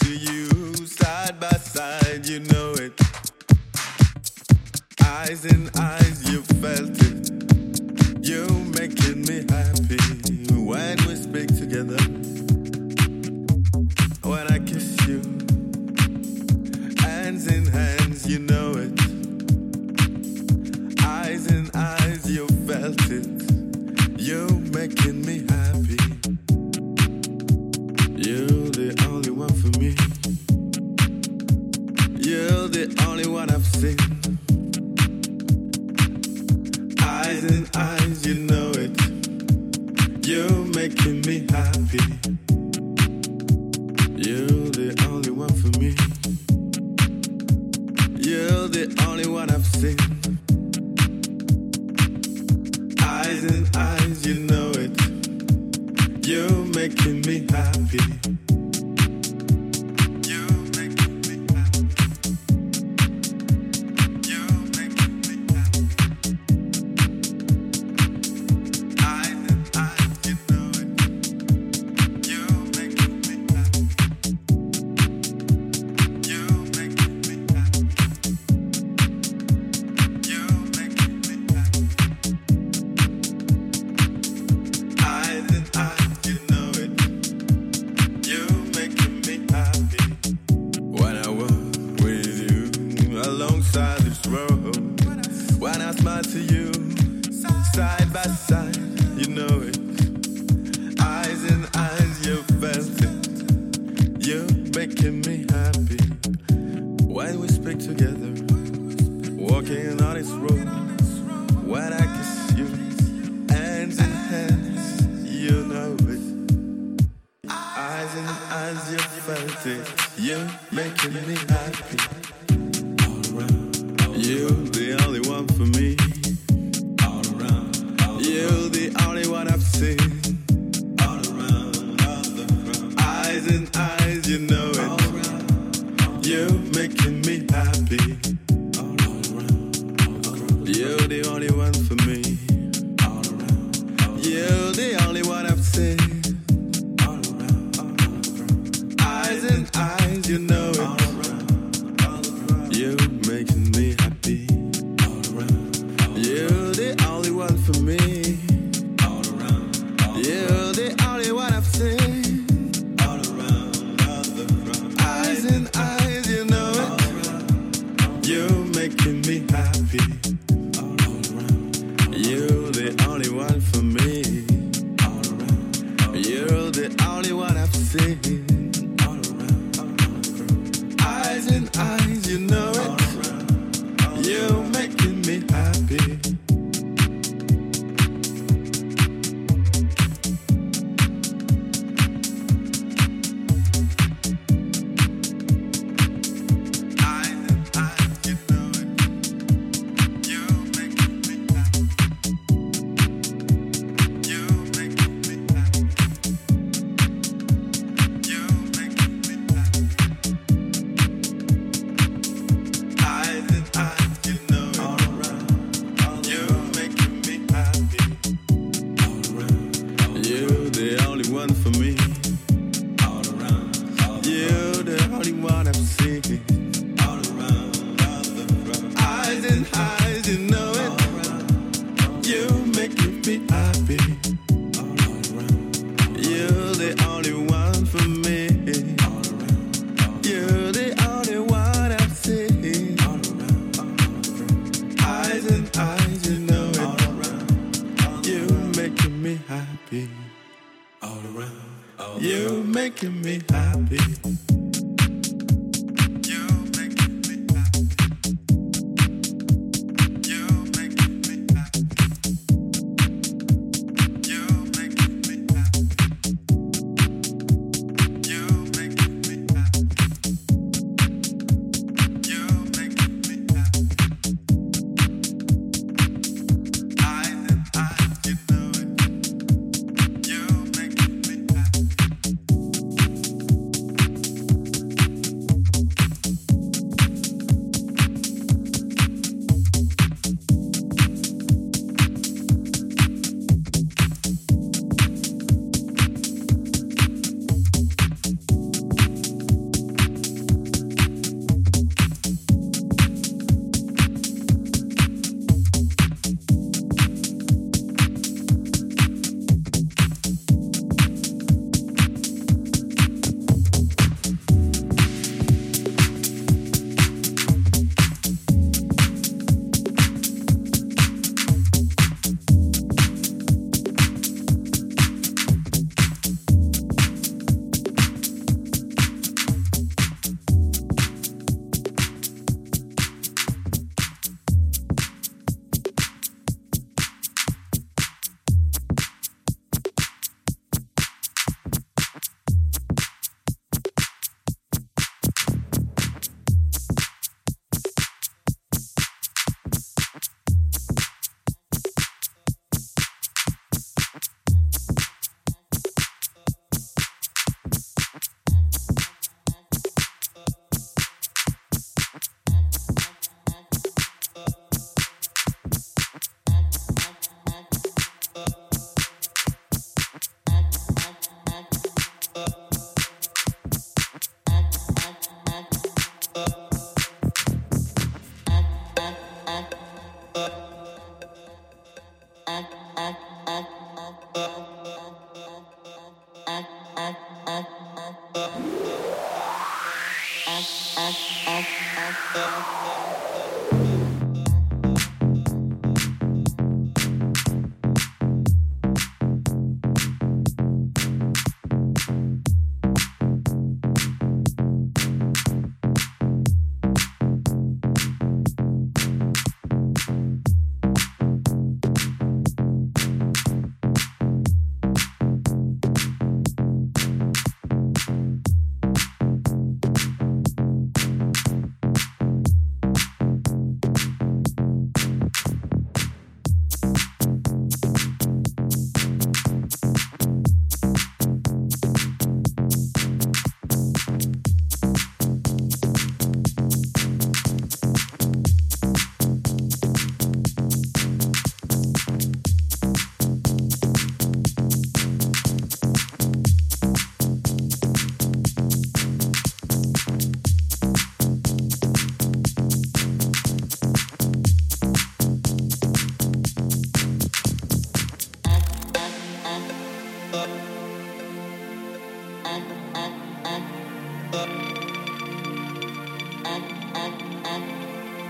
The only side by side, you know it. Eyes in eyes, you felt it. You're making me happy. When we speak together? Walking on this road, when I kiss you, hands in hands, you know it. Eyes in eyes, you felt it. You're making me happy.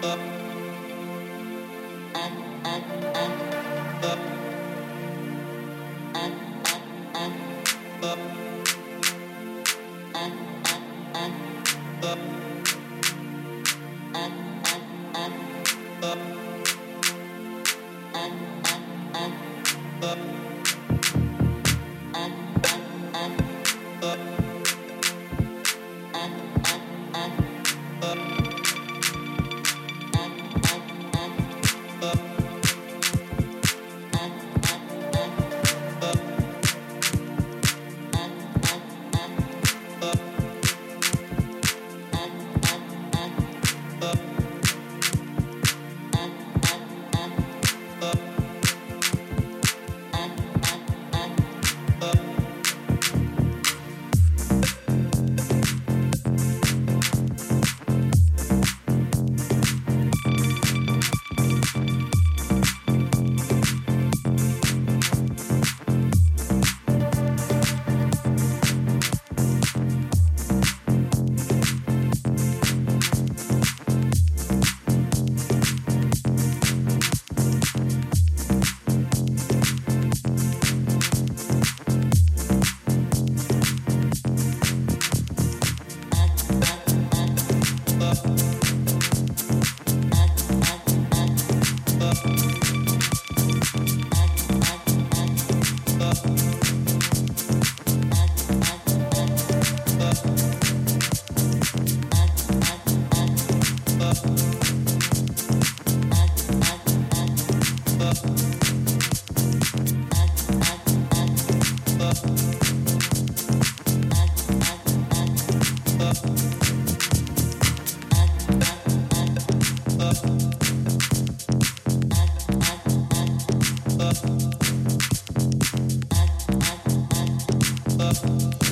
up. Thank.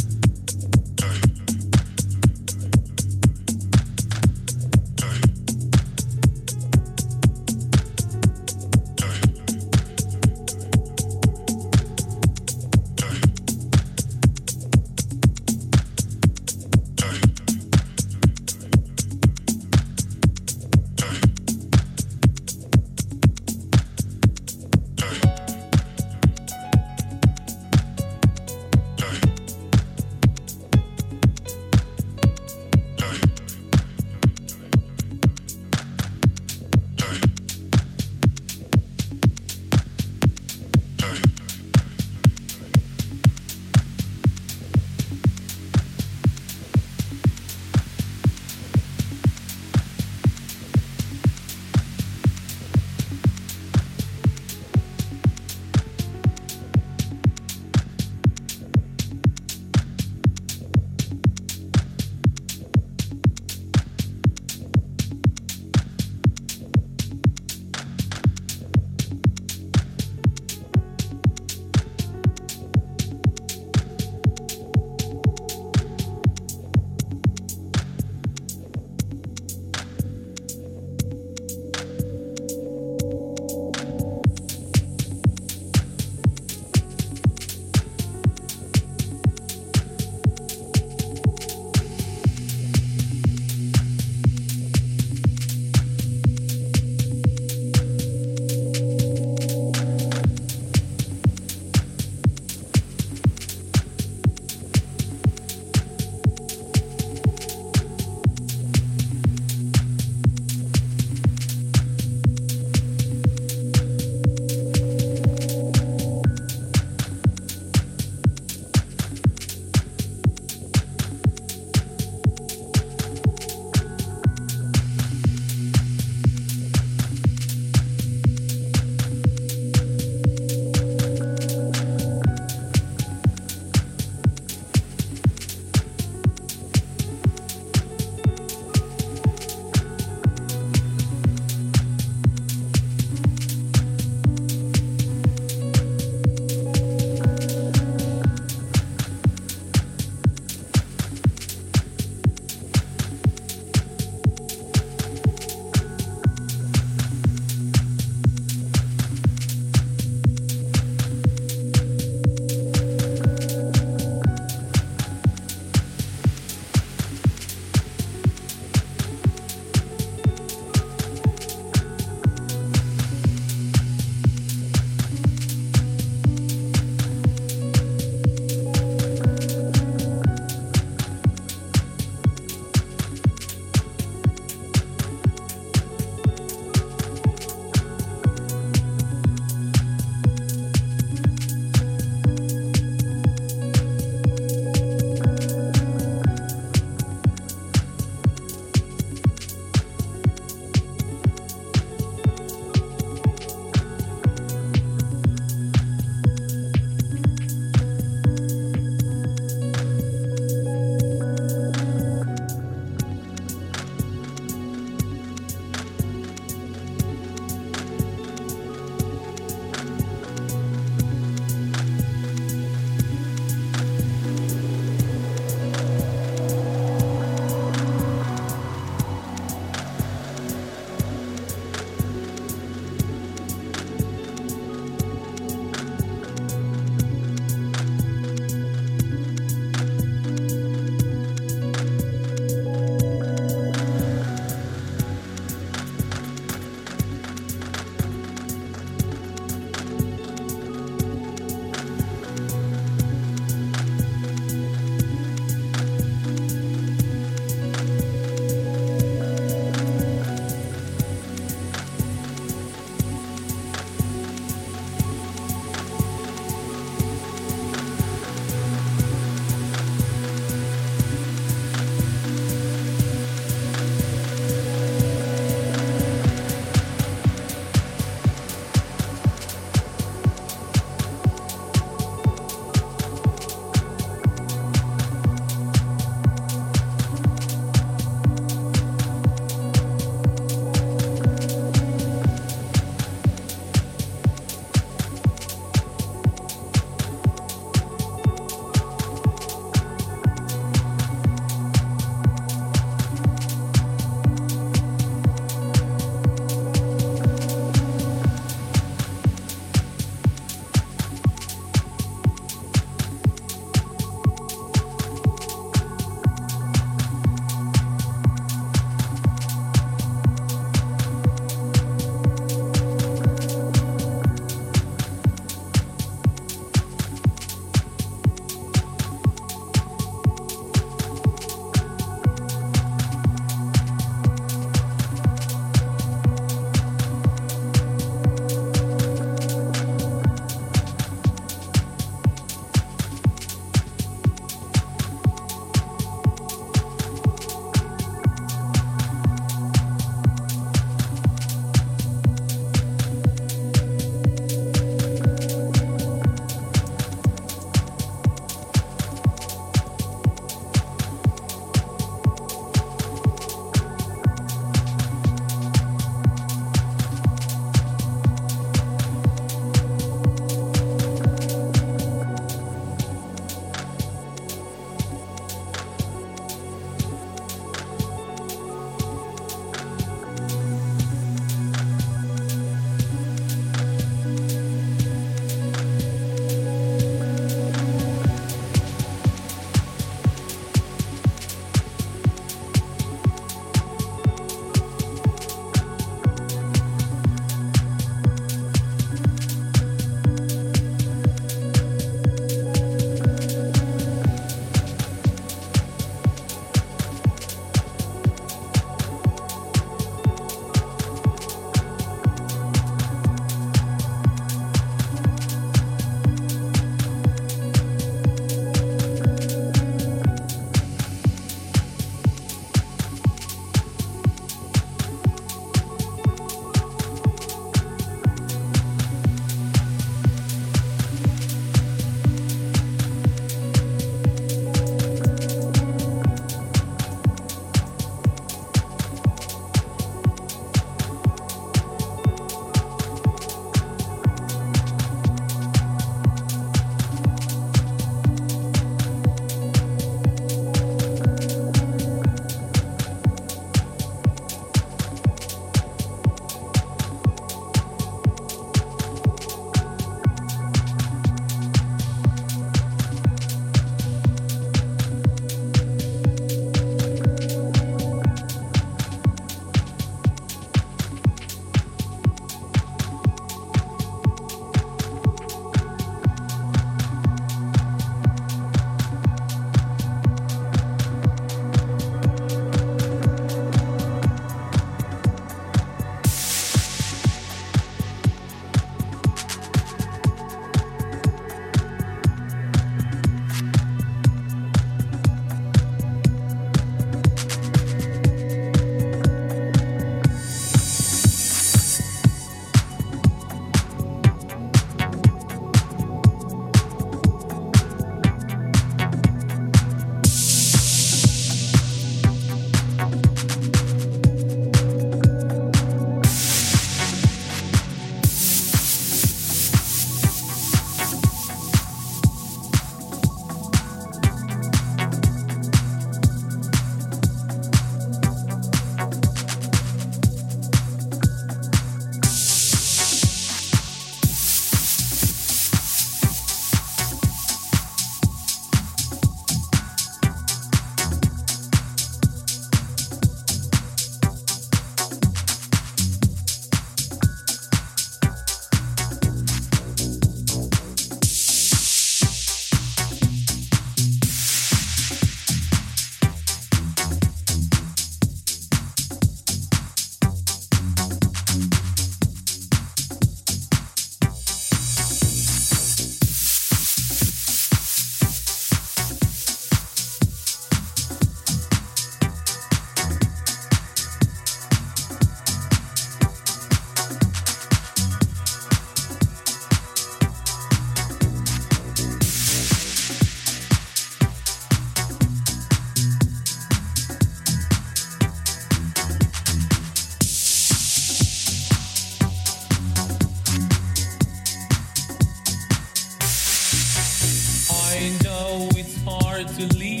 To leave.